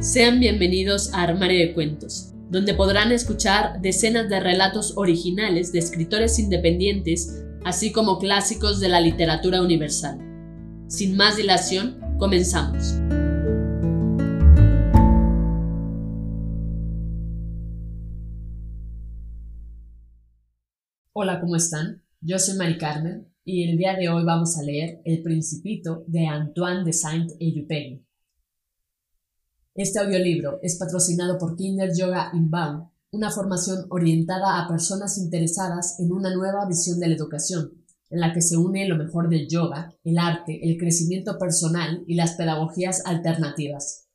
Sean bienvenidos a Armario de Cuentos, donde podrán escuchar decenas de relatos originales de escritores independientes, así como clásicos de la literatura universal. Sin más dilación, comenzamos. Hola, ¿cómo están? Yo soy Mari Carmen y el día de hoy vamos a leer El Principito de Antoine de Saint-Exupéry. Este audiolibro es patrocinado por Kinder Yoga Inbound, una formación orientada a personas interesadas en una nueva visión de la educación, en la que se une lo mejor del yoga, el arte, el crecimiento personal y las pedagogías alternativas.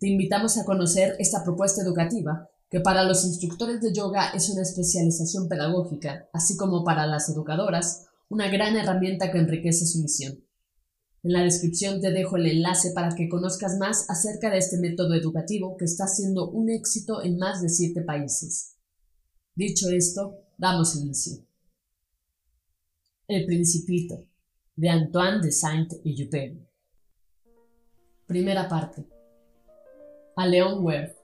Te invitamos a conocer esta propuesta educativa, que para los instructores de yoga es una especialización pedagógica, así como para las educadoras, una gran herramienta que enriquece su misión. En la descripción te dejo el enlace para que conozcas más acerca de este método educativo que está siendo un éxito en más de siete países. Dicho esto, damos inicio. El Principito, de Antoine de Saint-Exupéry. Primera parte. A Leon Werth.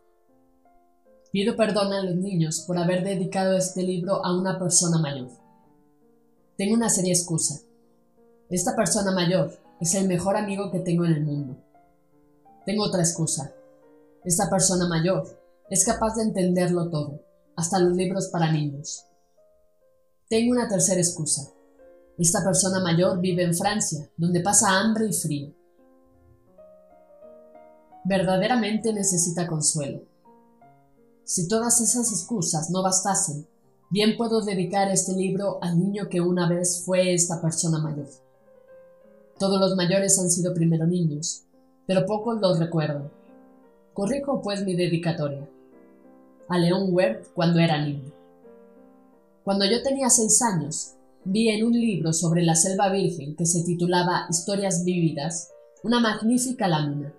Pido perdón a los niños por haber dedicado este libro a una persona mayor. Tengo una seria excusa. Esta persona mayor, es el mejor amigo que tengo en el mundo. Tengo otra excusa. Esta persona mayor es capaz de entenderlo todo, hasta los libros para niños. Tengo una tercera excusa. Esta persona mayor vive en Francia, donde pasa hambre y frío. Verdaderamente necesita consuelo. Si todas esas excusas no bastasen, bien puedo dedicar este libro al niño que una vez fue esta persona mayor. Todos los mayores han sido primero niños, pero pocos los recuerdo. Corrijo pues mi dedicatoria. A León Werth cuando era niño. Cuando yo tenía seis años, vi en un libro sobre la selva virgen que se titulaba Historias vívidas una magnífica lámina.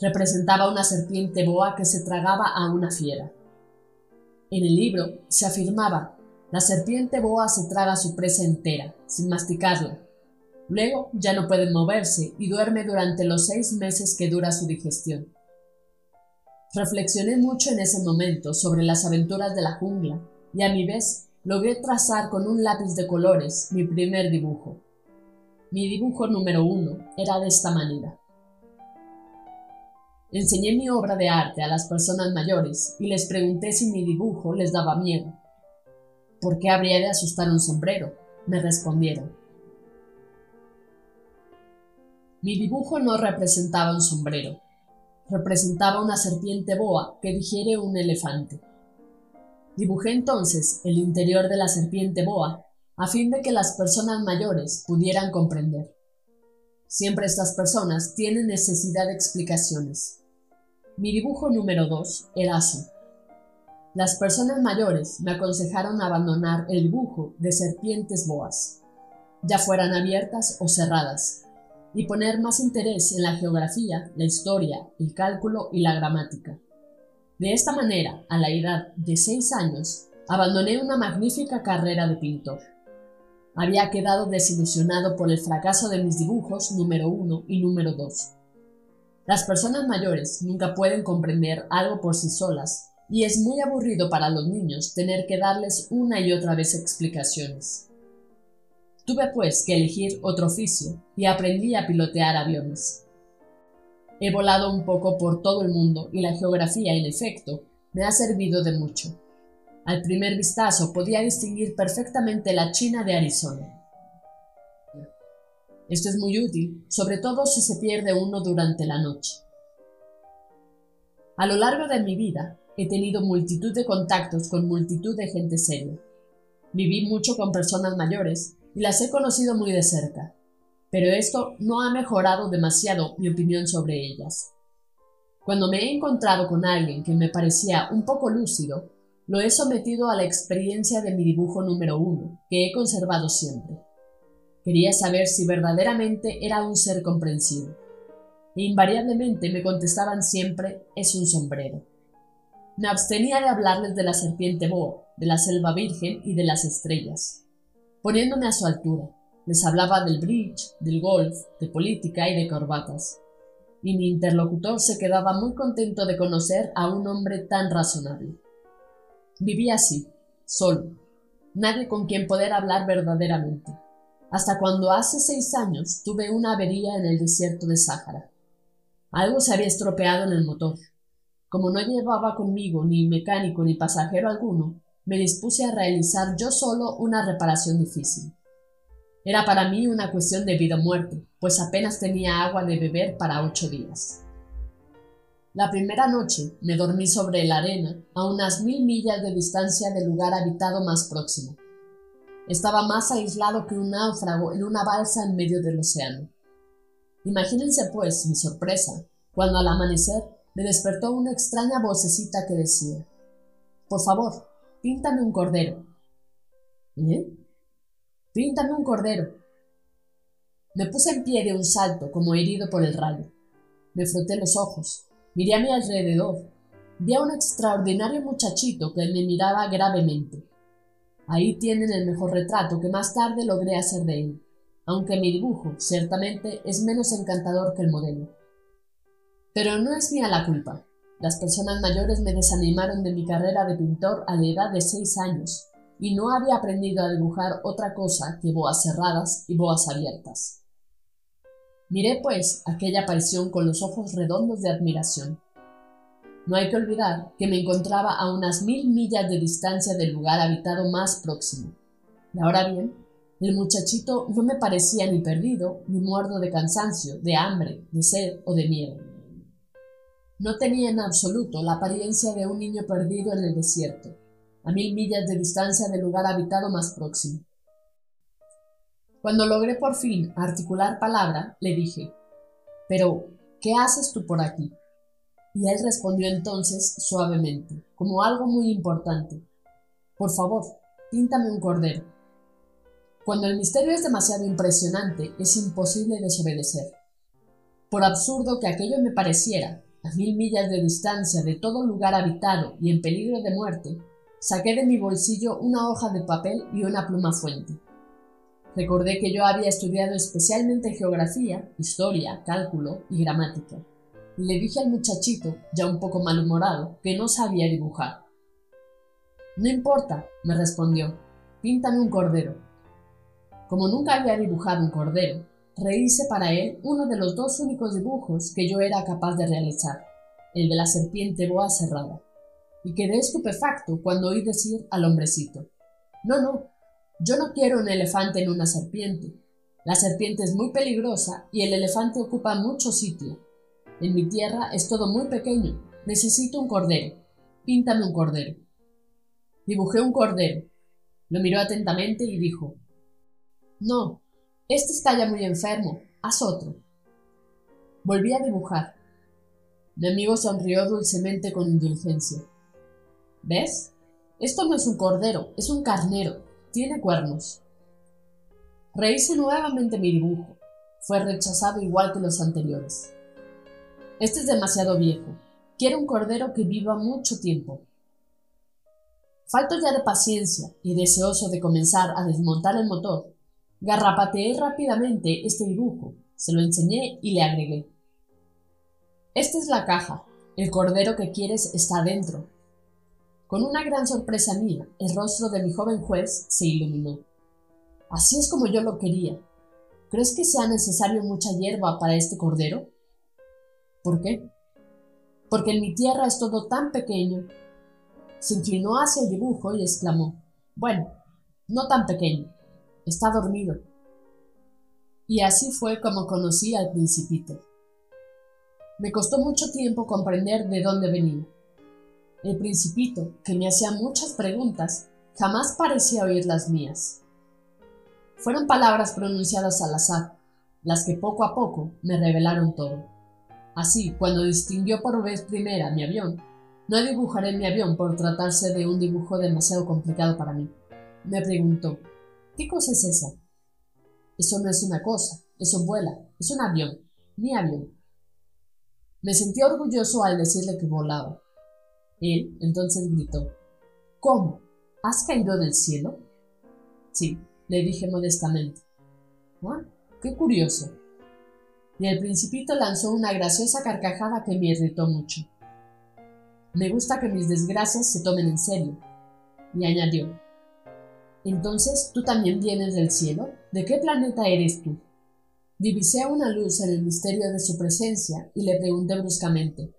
Representaba una serpiente boa que se tragaba a una fiera. En el libro se afirmaba, la serpiente boa se traga su presa entera, sin masticarla, Luego ya no puede moverse y duerme durante los seis meses que dura su digestión. Reflexioné mucho en ese momento sobre las aventuras de la jungla y a mi vez logré trazar con un lápiz de colores mi primer dibujo. Mi dibujo número uno era de esta manera. Enseñé mi obra de arte a las personas mayores y les pregunté si mi dibujo les daba miedo. ¿Por qué habría de asustar un sombrero? Me respondieron mi dibujo no representaba un sombrero, representaba una serpiente boa que digiere un elefante. Dibujé entonces el interior de la serpiente boa a fin de que las personas mayores pudieran comprender. Siempre estas personas tienen necesidad de explicaciones. Mi dibujo número dos era así. Las personas mayores me aconsejaron abandonar el dibujo de serpientes boas, ya fueran abiertas o cerradas, y poner más interés en la geografía, la historia, el cálculo y la gramática. De esta manera, a la edad de seis años, abandoné una magnífica carrera de pintor. Había quedado desilusionado por el fracaso de mis dibujos número uno y número dos. Las personas mayores nunca pueden comprender algo por sí solas y es muy aburrido para los niños tener que darles una y otra vez explicaciones. Tuve pues que elegir otro oficio y aprendí a pilotear aviones. He volado un poco por todo el mundo y la geografía, en efecto, me ha servido de mucho. Al primer vistazo podía distinguir perfectamente la China de Arizona. Esto es muy útil, sobre todo si se pierde uno durante la noche. A lo largo de mi vida he tenido multitud de contactos con multitud de gente seria. Viví mucho con personas mayores y las he conocido muy de cerca, pero esto no ha mejorado demasiado mi opinión sobre ellas. Cuando me he encontrado con alguien que me parecía un poco lúcido, lo he sometido a la experiencia de mi dibujo número uno, que he conservado siempre. Quería saber si verdaderamente era un ser comprensivo. E invariablemente me contestaban siempre es un sombrero. Me abstenía de hablarles de la serpiente boa, de la selva virgen y de las estrellas poniéndome a su altura. Les hablaba del bridge, del golf, de política y de corbatas. y mi interlocutor se quedaba muy contento de conocer a un hombre tan razonable. Vivía así, solo, nadie con quien poder hablar verdaderamente, hasta cuando hace seis años tuve una avería en el desierto de Sáhara. Algo se había estropeado en el motor. Como no llevaba conmigo ni mecánico ni pasajero alguno, me dispuse a realizar yo solo una reparación difícil. Era para mí una cuestión de vida o muerte, pues apenas tenía agua de beber para ocho días. La primera noche me dormí sobre la arena, a unas mil millas de distancia del lugar habitado más próximo. Estaba más aislado que un náufrago en una balsa en medio del océano. Imagínense, pues, mi sorpresa, cuando al amanecer me despertó una extraña vocecita que decía Por favor, píntame un cordero. ¿Eh? Píntame un cordero. Me puse en pie de un salto, como herido por el rayo. Me froté los ojos. Miré a mi alrededor. Vi a un extraordinario muchachito que me miraba gravemente. Ahí tienen el mejor retrato que más tarde logré hacer de él, aunque mi dibujo, ciertamente, es menos encantador que el modelo. Pero no es mía la culpa. Las personas mayores me desanimaron de mi carrera de pintor a la edad de seis años, y no había aprendido a dibujar otra cosa que boas cerradas y boas abiertas. Miré, pues, aquella aparición con los ojos redondos de admiración. No hay que olvidar que me encontraba a unas mil millas de distancia del lugar habitado más próximo. Y ahora bien, el muchachito no me parecía ni perdido, ni muerto de cansancio, de hambre, de sed o de miedo. No tenía en absoluto la apariencia de un niño perdido en el desierto, a mil millas de distancia del lugar habitado más próximo. Cuando logré por fin articular palabra, le dije, Pero, ¿qué haces tú por aquí? Y él respondió entonces suavemente, como algo muy importante, Por favor, píntame un cordero. Cuando el misterio es demasiado impresionante, es imposible desobedecer. Por absurdo que aquello me pareciera, a mil millas de distancia de todo lugar habitado y en peligro de muerte, saqué de mi bolsillo una hoja de papel y una pluma fuente. Recordé que yo había estudiado especialmente geografía, historia, cálculo y gramática. Le dije al muchachito, ya un poco malhumorado, que no sabía dibujar. No importa, me respondió, píntame un cordero. Como nunca había dibujado un cordero, rehice para él uno de los dos únicos dibujos que yo era capaz de realizar, el de la serpiente boa cerrada, y quedé estupefacto cuando oí decir al hombrecito, No, no, yo no quiero un elefante en una serpiente. La serpiente es muy peligrosa y el elefante ocupa mucho sitio. En mi tierra es todo muy pequeño. Necesito un cordero. Píntame un cordero. Dibujé un cordero. Lo miró atentamente y dijo No, este está ya muy enfermo. Haz otro. Volví a dibujar. Mi amigo sonrió dulcemente con indulgencia. ¿Ves? Esto no es un cordero, es un carnero. Tiene cuernos. Rehice nuevamente mi dibujo. Fue rechazado igual que los anteriores. Este es demasiado viejo. Quiero un cordero que viva mucho tiempo. Falto ya de paciencia y deseoso de comenzar a desmontar el motor, garrapateé rápidamente este dibujo, se lo enseñé y le agregué. Esta es la caja. El cordero que quieres está dentro. Con una gran sorpresa mía, el rostro de mi joven juez se iluminó. Así es como yo lo quería. ¿Crees que sea necesario mucha hierba para este cordero? ¿Por qué? Porque en mi tierra es todo tan pequeño. Se inclinó hacia el dibujo y exclamó, Bueno, no tan pequeño. Está dormido. Y así fue como conocí al principito. Me costó mucho tiempo comprender de dónde venía. El principito, que me hacía muchas preguntas, jamás parecía oír las mías. Fueron palabras pronunciadas al azar, las que poco a poco me revelaron todo. Así, cuando distinguió por vez primera mi avión, no dibujaré mi avión por tratarse de un dibujo demasiado complicado para mí. Me preguntó, ¿qué cosa es esa? Eso no es una cosa, eso vuela, es un avión, mi avión. Me sentí orgulloso al decirle que volaba. Él entonces gritó ¿Cómo? ¿Has caído del cielo? Sí, le dije modestamente. Qué curioso. y el principito lanzó una graciosa carcajada que me irritó mucho. Me gusta que mis desgracias se tomen en serio, y añadió. Entonces, ¿tú también vienes del cielo? ¿De qué planeta eres tú? Divisé una luz en el misterio de su presencia y le pregunté bruscamente.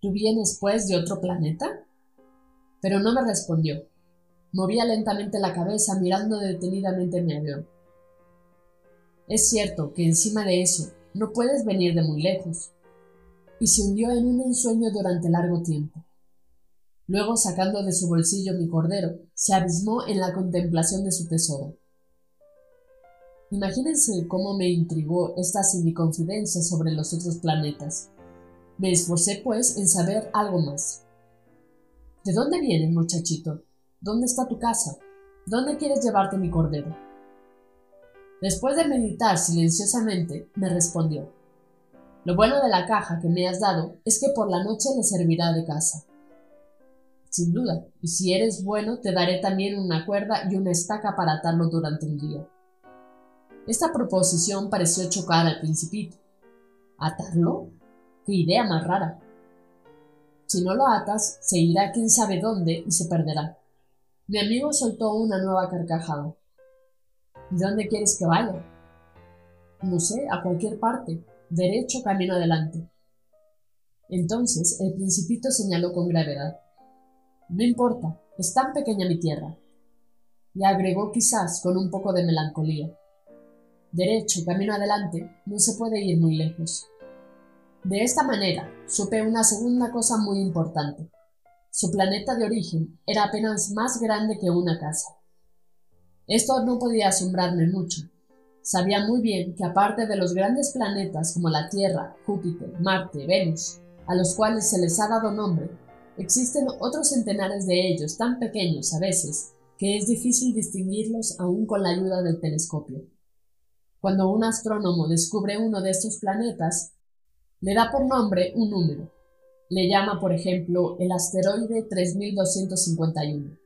¿Tú vienes, pues, de otro planeta? Pero no me respondió. Movía lentamente la cabeza mirando detenidamente mi avión. Es cierto que encima de eso no puedes venir de muy lejos. Y se hundió en un ensueño durante largo tiempo. Luego, sacando de su bolsillo mi cordero, se abismó en la contemplación de su tesoro. Imagínense cómo me intrigó esta semiconfidencia sobre los otros planetas. Me esforcé, pues, en saber algo más. ¿De dónde vienes, muchachito? ¿Dónde está tu casa? ¿Dónde quieres llevarte mi cordero? Después de meditar silenciosamente, me respondió Lo bueno de la caja que me has dado es que por la noche le servirá de casa. Sin duda, y si eres bueno, te daré también una cuerda y una estaca para atarlo durante el día. Esta proposición pareció chocar al principito. ¿Atarlo? ¡Qué idea más rara! Si no lo atas, se irá quién sabe dónde y se perderá. Mi amigo soltó una nueva carcajada. ¿Y dónde quieres que vaya? No sé, a cualquier parte. Derecho camino adelante. Entonces el principito señaló con gravedad. No importa, es tan pequeña mi tierra. Y agregó quizás con un poco de melancolía. Derecho, camino adelante, no se puede ir muy lejos. De esta manera, supe una segunda cosa muy importante. Su planeta de origen era apenas más grande que una casa. Esto no podía asombrarme mucho. Sabía muy bien que aparte de los grandes planetas como la Tierra, Júpiter, Marte, Venus, a los cuales se les ha dado nombre, existen otros centenares de ellos tan pequeños a veces que es difícil distinguirlos aún con la ayuda del telescopio. Cuando un astrónomo descubre uno de estos planetas, le da por nombre un número. Le llama, por ejemplo, el asteroide 3251.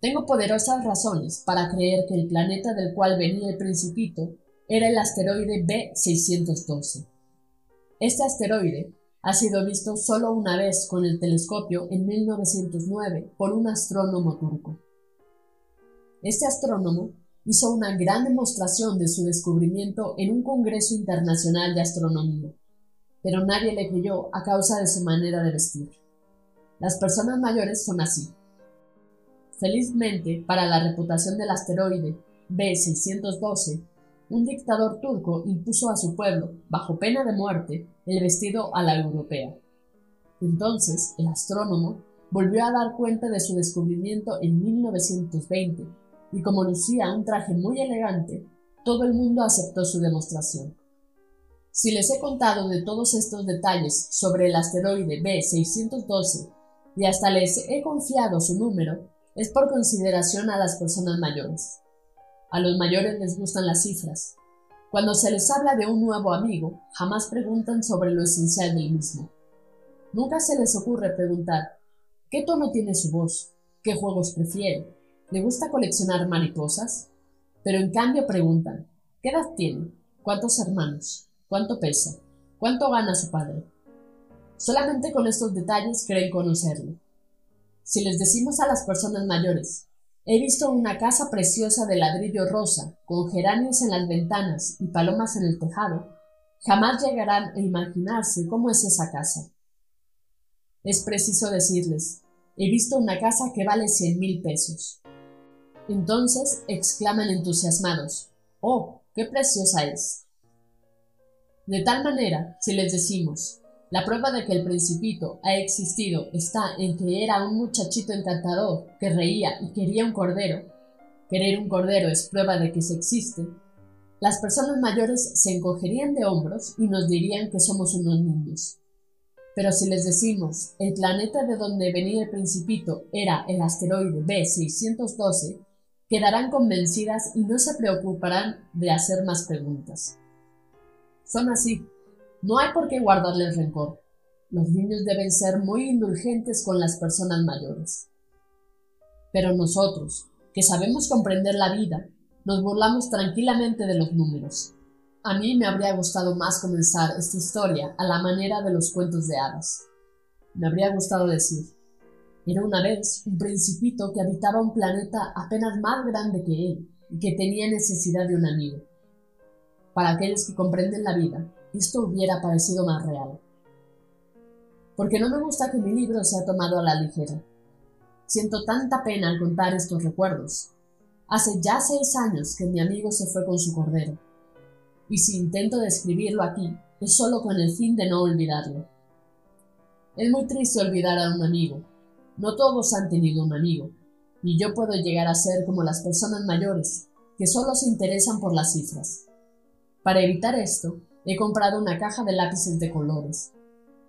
Tengo poderosas razones para creer que el planeta del cual venía el principito era el asteroide B612. Este asteroide ha sido visto solo una vez con el telescopio en 1909 por un astrónomo turco. Este astrónomo hizo una gran demostración de su descubrimiento en un Congreso Internacional de Astronomía, pero nadie le creyó a causa de su manera de vestir. Las personas mayores son así. Felizmente, para la reputación del asteroide B612, un dictador turco impuso a su pueblo, bajo pena de muerte, el vestido a la europea. Entonces, el astrónomo volvió a dar cuenta de su descubrimiento en 1920, y como lucía un traje muy elegante, todo el mundo aceptó su demostración. Si les he contado de todos estos detalles sobre el asteroide B612 y hasta les he confiado su número, es por consideración a las personas mayores. A los mayores les gustan las cifras. Cuando se les habla de un nuevo amigo, jamás preguntan sobre lo esencial del mismo. Nunca se les ocurre preguntar ¿qué tono tiene su voz? ¿Qué juegos prefiere? ¿Le gusta coleccionar mariposas? Pero en cambio preguntan ¿qué edad tiene? ¿Cuántos hermanos? ¿Cuánto pesa? ¿Cuánto gana su padre? Solamente con estos detalles creen conocerlo. Si les decimos a las personas mayores, he visto una casa preciosa de ladrillo rosa, con geranios en las ventanas y palomas en el tejado, jamás llegarán a imaginarse cómo es esa casa. Es preciso decirles, he visto una casa que vale cien mil pesos. Entonces exclaman entusiasmados, ¡Oh, qué preciosa es! De tal manera, si les decimos, la prueba de que el principito ha existido está en que era un muchachito encantador que reía y quería un cordero. Querer un cordero es prueba de que se existe. Las personas mayores se encogerían de hombros y nos dirían que somos unos niños. Pero si les decimos el planeta de donde venía el principito era el asteroide B612, quedarán convencidas y no se preocuparán de hacer más preguntas. Son así, no hay por qué guardarles rencor. Los niños deben ser muy indulgentes con las personas mayores. Pero nosotros, que sabemos comprender la vida, nos burlamos tranquilamente de los números. A mí me habría gustado más comenzar esta historia a la manera de los cuentos de hadas. Me habría gustado decir, era una vez un principito que habitaba un planeta apenas más grande que él y que tenía necesidad de un amigo. Para aquellos que comprenden la vida, esto hubiera parecido más real. Porque no me gusta que mi libro sea tomado a la ligera. Siento tanta pena al contar estos recuerdos. Hace ya seis años que mi amigo se fue con su cordero. Y si intento describirlo aquí, es solo con el fin de no olvidarlo. Es muy triste olvidar a un amigo, no todos han tenido un amigo, y yo puedo llegar a ser como las personas mayores, que solo se interesan por las cifras. Para evitar esto, he comprado una caja de lápices de colores.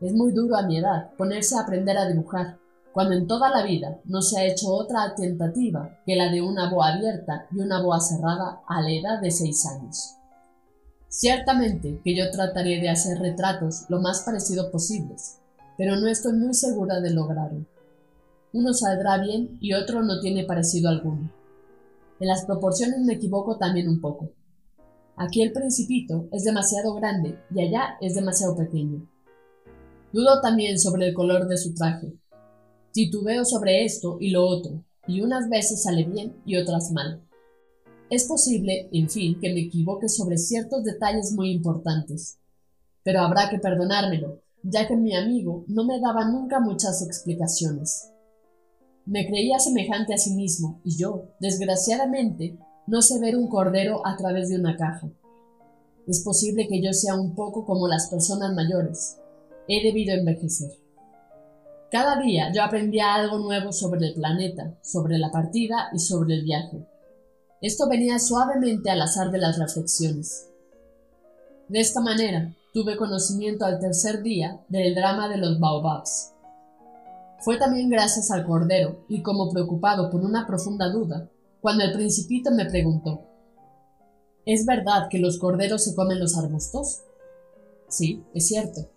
Es muy duro a mi edad ponerse a aprender a dibujar, cuando en toda la vida no se ha hecho otra tentativa que la de una boa abierta y una boa cerrada a la edad de seis años. Ciertamente que yo trataré de hacer retratos lo más parecido posibles, pero no estoy muy segura de lograrlo. Uno saldrá bien y otro no tiene parecido alguno. En las proporciones me equivoco también un poco. Aquí el principito es demasiado grande y allá es demasiado pequeño. Dudo también sobre el color de su traje. Titubeo sobre esto y lo otro, y unas veces sale bien y otras mal. Es posible, en fin, que me equivoque sobre ciertos detalles muy importantes. Pero habrá que perdonármelo, ya que mi amigo no me daba nunca muchas explicaciones. Me creía semejante a sí mismo, y yo, desgraciadamente, no sé ver un cordero a través de una caja. Es posible que yo sea un poco como las personas mayores. He debido envejecer. Cada día yo aprendía algo nuevo sobre el planeta, sobre la partida y sobre el viaje. Esto venía suavemente al azar de las reflexiones. De esta manera, tuve conocimiento al tercer día del drama de los baobabs. Fue también gracias al Cordero, y como preocupado por una profunda duda, cuando el principito me preguntó, ¿Es verdad que los corderos se comen los arbustos? Sí, es cierto.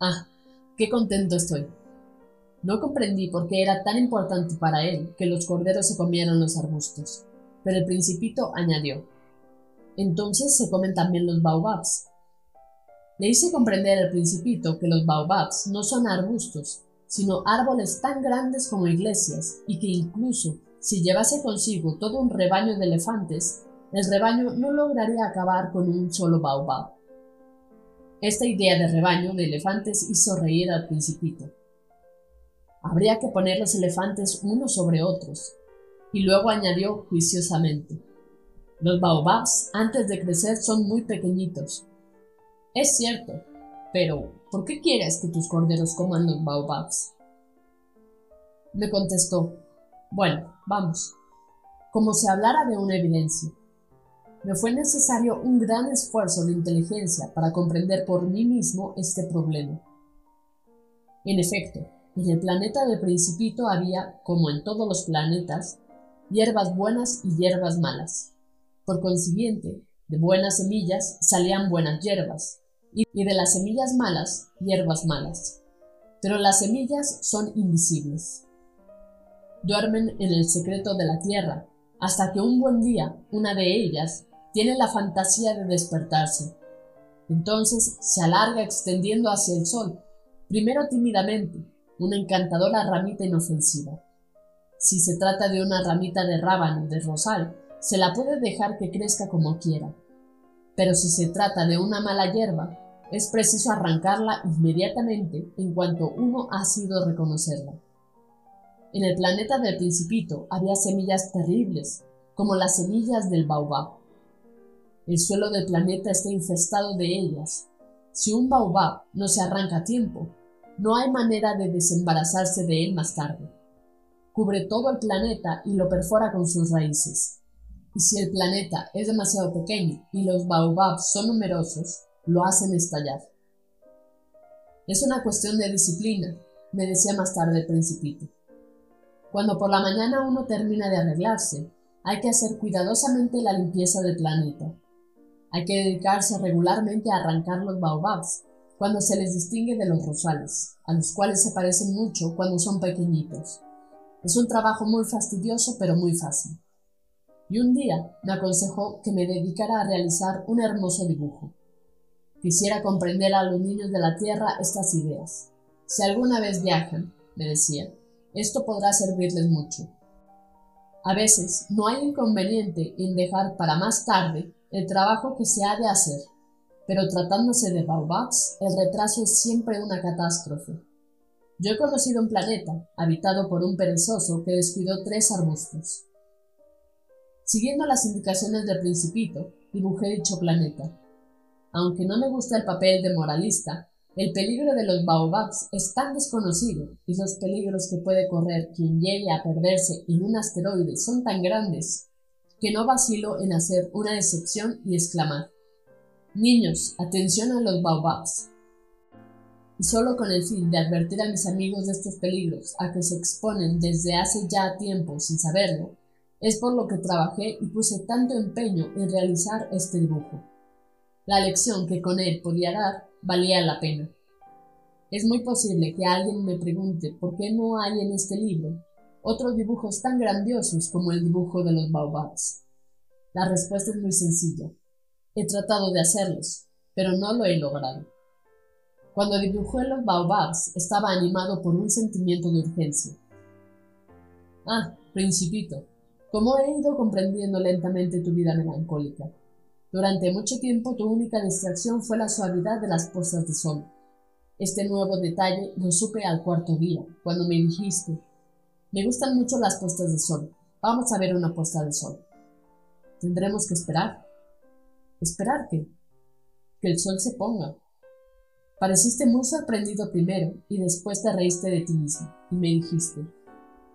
Ah, qué contento estoy. No comprendí por qué era tan importante para él que los corderos se comieran los arbustos, pero el principito añadió, entonces se comen también los baobabs. Le hice comprender al principito que los baobabs no son arbustos, sino árboles tan grandes como iglesias, y que incluso si llevase consigo todo un rebaño de elefantes, el rebaño no lograría acabar con un solo baobab. Esta idea de rebaño de elefantes hizo reír al principito. Habría que poner los elefantes unos sobre otros, y luego añadió juiciosamente, los baobabs antes de crecer son muy pequeñitos. Es cierto, pero, ¿por qué quieres que tus corderos coman los baobabs? Me contestó, bueno, vamos, como si hablara de una evidencia. Me fue necesario un gran esfuerzo de inteligencia para comprender por mí mismo este problema. En efecto, en el planeta del principito había, como en todos los planetas, hierbas buenas y hierbas malas. Por consiguiente, de buenas semillas salían buenas hierbas, y de las semillas malas, hierbas malas. Pero las semillas son invisibles. Duermen en el secreto de la tierra, hasta que un buen día una de ellas tiene la fantasía de despertarse. Entonces se alarga extendiendo hacia el sol, primero tímidamente, una encantadora ramita inofensiva. Si se trata de una ramita de rábano de rosal, se la puede dejar que crezca como quiera pero si se trata de una mala hierba, es preciso arrancarla inmediatamente en cuanto uno ha sido reconocerla. En el planeta del principito había semillas terribles, como las semillas del baobab. El suelo del planeta está infestado de ellas. Si un baobab no se arranca a tiempo, no hay manera de desembarazarse de él más tarde. Cubre todo el planeta y lo perfora con sus raíces. Y si el planeta es demasiado pequeño y los baobabs son numerosos, lo hacen estallar. Es una cuestión de disciplina, me decía más tarde el principito. Cuando por la mañana uno termina de arreglarse, hay que hacer cuidadosamente la limpieza del planeta. Hay que dedicarse regularmente a arrancar los baobabs, cuando se les distingue de los rosales, a los cuales se parecen mucho cuando son pequeñitos. Es un trabajo muy fastidioso pero muy fácil. y un día me aconsejó que me dedicara a realizar un hermoso dibujo. Quisiera comprender a los niños de la Tierra estas ideas. Si alguna vez viajan, me decía, esto podrá servirles mucho. A veces no hay inconveniente en dejar para más tarde el trabajo que se ha de hacer, pero tratándose de baobabs, el retraso es siempre una catástrofe. Yo he conocido un planeta habitado por un perezoso que descuidó tres arbustos. Siguiendo las indicaciones del principito, dibujé dicho planeta. Aunque no me gusta el papel de moralista, el peligro de los baobabs es tan desconocido y los peligros que puede correr quien llegue a perderse en un asteroide son tan grandes que no vacilo en hacer una excepción y exclamar Niños, atención a los baobabs. Y solo con el fin de advertir a mis amigos de estos peligros a que se exponen desde hace ya tiempo sin saberlo, es por lo que trabajé y puse tanto empeño en realizar este dibujo. La lección que con él podía dar valía la pena. Es muy posible que alguien me pregunte por qué no hay en este libro otros dibujos tan grandiosos como el dibujo de los baobabs. La respuesta es muy sencilla. He tratado de hacerlos, pero no lo he logrado. Cuando dibujé los baobabs estaba animado por un sentimiento de urgencia. Ah, principito, ¿cómo he ido comprendiendo lentamente tu vida melancólica? Durante mucho tiempo tu única distracción fue la suavidad de las puestas de sol. Este nuevo detalle lo supe al cuarto día, cuando me dijiste, me gustan mucho las puestas de sol, vamos a ver una puesta de sol. Tendremos que esperar. ¿Esperar qué? Que el sol se ponga. Pareciste muy sorprendido primero y después te reíste de ti mismo y me dijiste,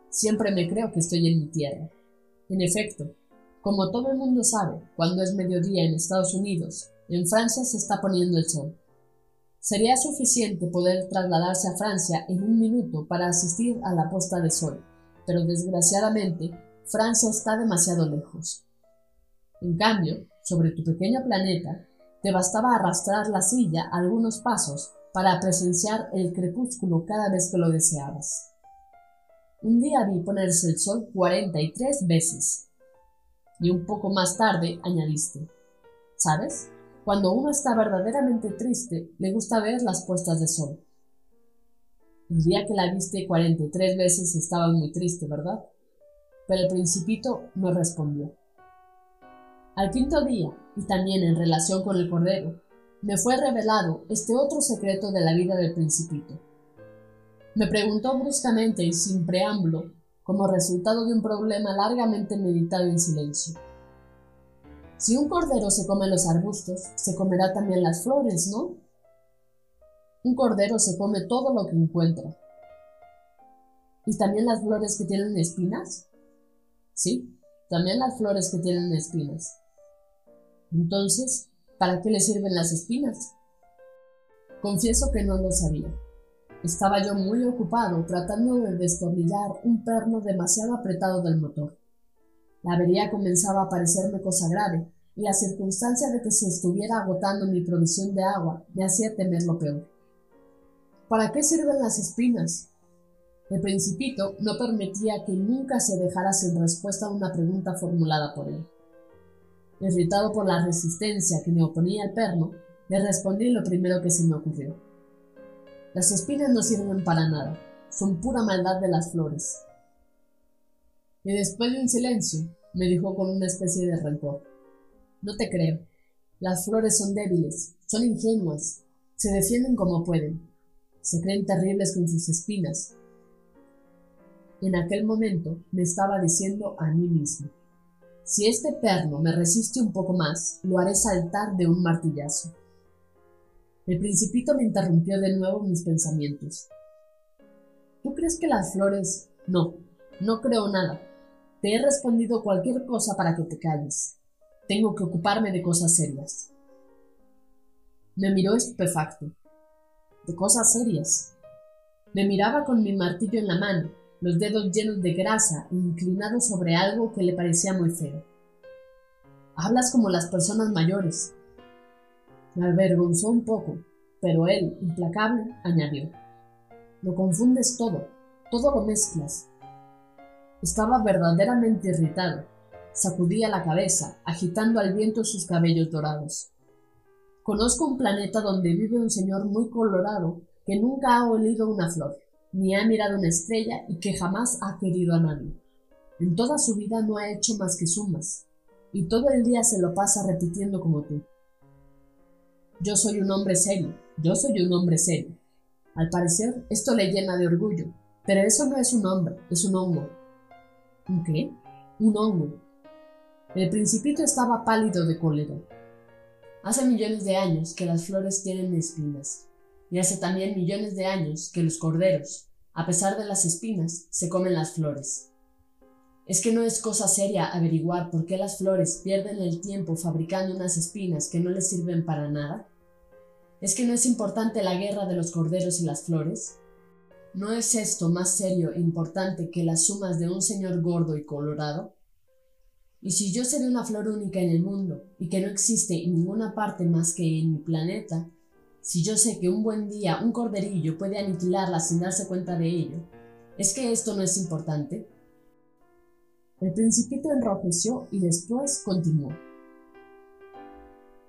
siempre me creo que estoy en mi tierra. En efecto, como todo el mundo sabe, cuando es mediodía en Estados Unidos, en Francia se está poniendo el sol. Sería suficiente poder trasladarse a Francia en un minuto para asistir a la puesta de sol, pero desgraciadamente Francia está demasiado lejos. En cambio, sobre tu pequeño planeta, te bastaba arrastrar la silla algunos pasos para presenciar el crepúsculo cada vez que lo deseabas. Un día vi ponerse el sol 43 veces y un poco más tarde añadiste, ¿sabes? Cuando uno está verdaderamente triste, le gusta ver las puestas de sol. El día que la viste 43 veces estaba muy triste, ¿verdad? Pero el principito no respondió. Al quinto día, y también en relación con el cordero, me fue revelado este otro secreto de la vida del principito. Me preguntó bruscamente y sin preámbulo como resultado de un problema largamente meditado en silencio. Si un cordero se come los arbustos, se comerá también las flores, ¿no? Un cordero se come todo lo que encuentra. ¿Y también las flores que tienen espinas? Sí, también las flores que tienen espinas. Entonces, ¿para qué le sirven las espinas? Confieso que no lo sabía. Estaba yo muy ocupado tratando de destornillar un perno demasiado apretado del motor. La avería comenzaba a parecerme cosa grave, y la circunstancia de que se estuviera agotando mi provisión de agua me hacía temer lo peor. ¿Para qué sirven las espinas? El principito no permitía que nunca se dejara sin respuesta a una pregunta formulada por él. Irritado por la resistencia que me oponía el perno, le respondí lo primero que se me ocurrió. Las espinas no sirven para nada, son pura maldad de las flores. Y después de un silencio, me dijo con una especie de rencor. No te creo. Las flores son débiles, son ingenuas, se defienden como pueden, se creen terribles con sus espinas. En aquel momento me estaba diciendo a mí mismo, si este perno me resiste un poco más, lo haré saltar de un martillazo. El principito me interrumpió de nuevo mis pensamientos. ¿Tú crees que las flores... No, no creo nada. Te he respondido cualquier cosa para que te calles. Tengo que ocuparme de cosas serias. Me miró estupefacto. De cosas serias. Me miraba con mi martillo en la mano, los dedos llenos de grasa e inclinado sobre algo que le parecía muy feo. Hablas como las personas mayores, me avergonzó un poco, pero él, implacable, añadió. Lo confundes todo, todo lo mezclas. Estaba verdaderamente irritado. sacudía la cabeza, agitando al viento sus cabellos dorados. Conozco un planeta donde vive un señor muy colorado que nunca ha olido una flor, ni ha mirado una estrella y que jamás ha querido a nadie. En toda su vida no ha hecho más que sumas, y todo el día se lo pasa repitiendo como tú. Yo soy un hombre serio, yo soy un hombre serio. Al parecer, esto le llena de orgullo, pero eso no es un hombre, es un hongo. ¿Un qué? Un hongo. El principito estaba pálido de cólera. Hace millones de años que las flores tienen espinas, y hace también millones de años que los corderos, a pesar de las espinas, se comen las flores. Es que no es cosa seria averiguar por qué las flores pierden el tiempo fabricando unas espinas que no les sirven para nada. ¿Es que no es importante la guerra de los corderos y las flores? ¿No es esto más serio e importante que las sumas de un señor gordo y colorado? Y si yo seré una flor única en el mundo y que no existe en ninguna parte más que en mi planeta, si yo sé que un buen día un corderillo puede aniquilarla sin darse cuenta de ello, ¿es que esto no es importante? El principito enrojeció y después continuó.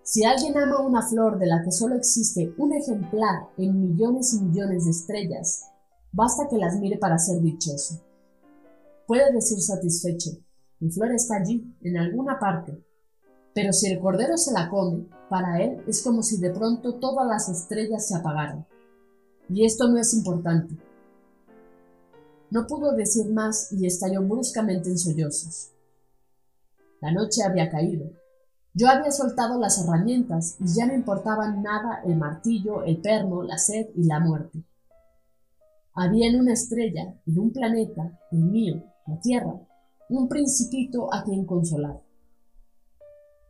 Si alguien ama una flor de la que solo existe un ejemplar en millones y millones de estrellas, basta que las mire para ser dichoso. Puede decir satisfecho, mi flor está allí, en alguna parte. Pero si el cordero se la come, para él es como si de pronto todas las estrellas se apagaran. Y esto no es importante. No pudo decir más y estalló bruscamente en sollozos. La noche había caído. Yo había soltado las herramientas y ya no importaban nada el martillo, el perno, la sed y la muerte. Había en una estrella, en un planeta, el mío, la Tierra, un principito a quien consolar.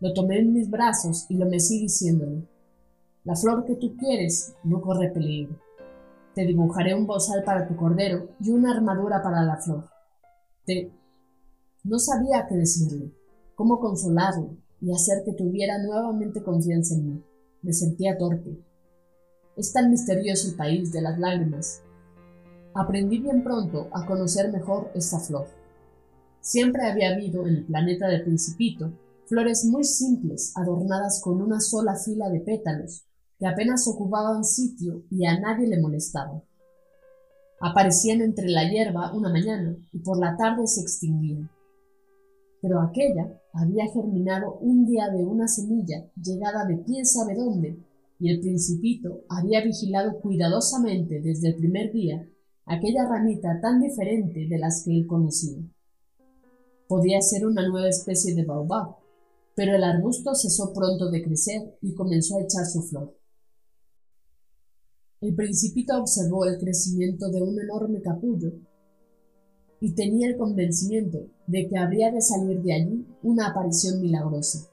Lo tomé en mis brazos y lo mecí diciéndole, la flor que tú quieres no corre peligro. Te dibujaré un bozal para tu cordero y una armadura para la flor. Te... No sabía qué decirle, cómo consolarlo y hacer que tuviera nuevamente confianza en mí. Me sentía torpe. Es tan misterioso el país de las lágrimas. Aprendí bien pronto a conocer mejor esta flor. Siempre había habido en el planeta del Principito flores muy simples adornadas con una sola fila de pétalos que apenas ocupaban sitio y a nadie le molestaban. Aparecían entre la hierba una mañana y por la tarde se extinguían. Pero aquella había germinado un día de una semilla llegada de quién sabe dónde, y el principito había vigilado cuidadosamente desde el primer día aquella ramita tan diferente de las que él conocía. Podía ser una nueva especie de baobab, pero el arbusto cesó pronto de crecer y comenzó a echar su flor. El principito observó el crecimiento de un enorme capullo y tenía el convencimiento de que habría de salir de allí una aparición milagrosa.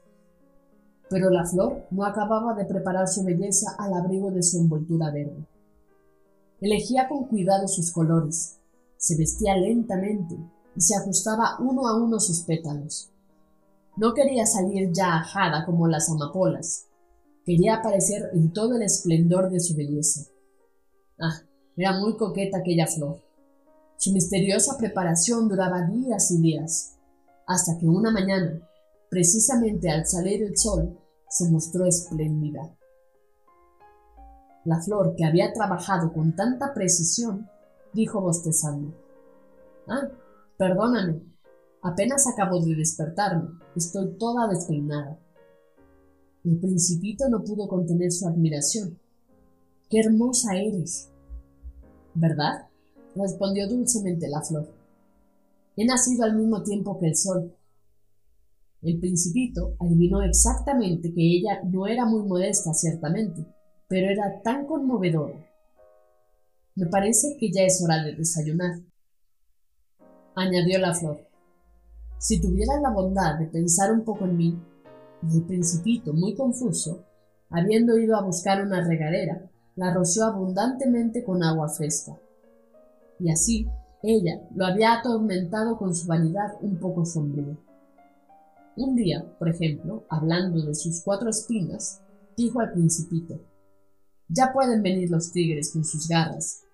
Pero la flor no acababa de preparar su belleza al abrigo de su envoltura verde. Elegía con cuidado sus colores, se vestía lentamente y se ajustaba uno a uno sus pétalos. No quería salir ya ajada como las amapolas, quería aparecer en todo el esplendor de su belleza. Ah, era muy coqueta aquella flor. Su misteriosa preparación duraba días y días, hasta que una mañana, precisamente al salir el sol, se mostró espléndida. La flor, que había trabajado con tanta precisión, dijo bostezando. Ah, perdóname. Apenas acabo de despertarme. Estoy toda despeinada. El principito no pudo contener su admiración. ¡Qué hermosa eres! ¿Verdad? Respondió dulcemente la flor. He nacido al mismo tiempo que el sol. El principito adivinó exactamente que ella no era muy modesta, ciertamente, pero era tan conmovedora. Me parece que ya es hora de desayunar, añadió la flor. Si tuviera la bondad de pensar un poco en mí, y el principito, muy confuso, habiendo ido a buscar una regadera, la roció abundantemente con agua fresca. Y así ella lo había atormentado con su vanidad un poco sombría. Un día, por ejemplo, hablando de sus cuatro espinas, dijo al principito Ya pueden venir los tigres con sus garras.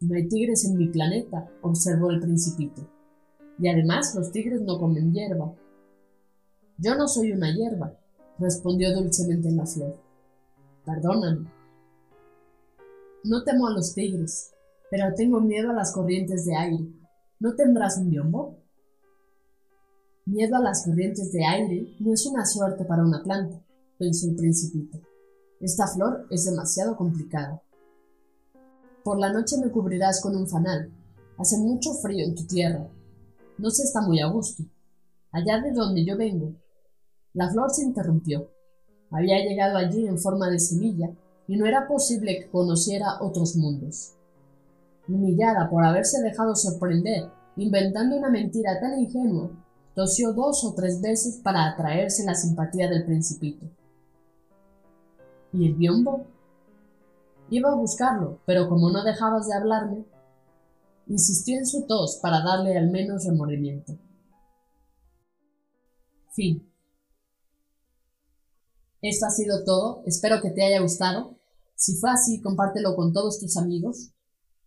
No hay tigres en mi planeta, observó el principito. Y además los tigres no comen hierba. Yo no soy una hierba, respondió dulcemente la flor. Perdóname. No temo a los tigres, pero tengo miedo a las corrientes de aire. ¿No tendrás un biombo? Miedo a las corrientes de aire no es una suerte para una planta, pensó el principito. Esta flor es demasiado complicada. Por la noche me cubrirás con un fanal. Hace mucho frío en tu tierra. No se está muy a gusto. Allá de donde yo vengo. La flor se interrumpió. Había llegado allí en forma de semilla y no era posible que conociera otros mundos. Humillada por haberse dejado sorprender, inventando una mentira tan ingenua, tosió dos o tres veces para atraerse la simpatía del principito. ¿Y el biombo? Iba a buscarlo, pero como no dejabas de hablarme, insistió en su tos para darle al menos remordimiento. Fin. Esto ha sido todo. Espero que te haya gustado. Si fue así, compártelo con todos tus amigos.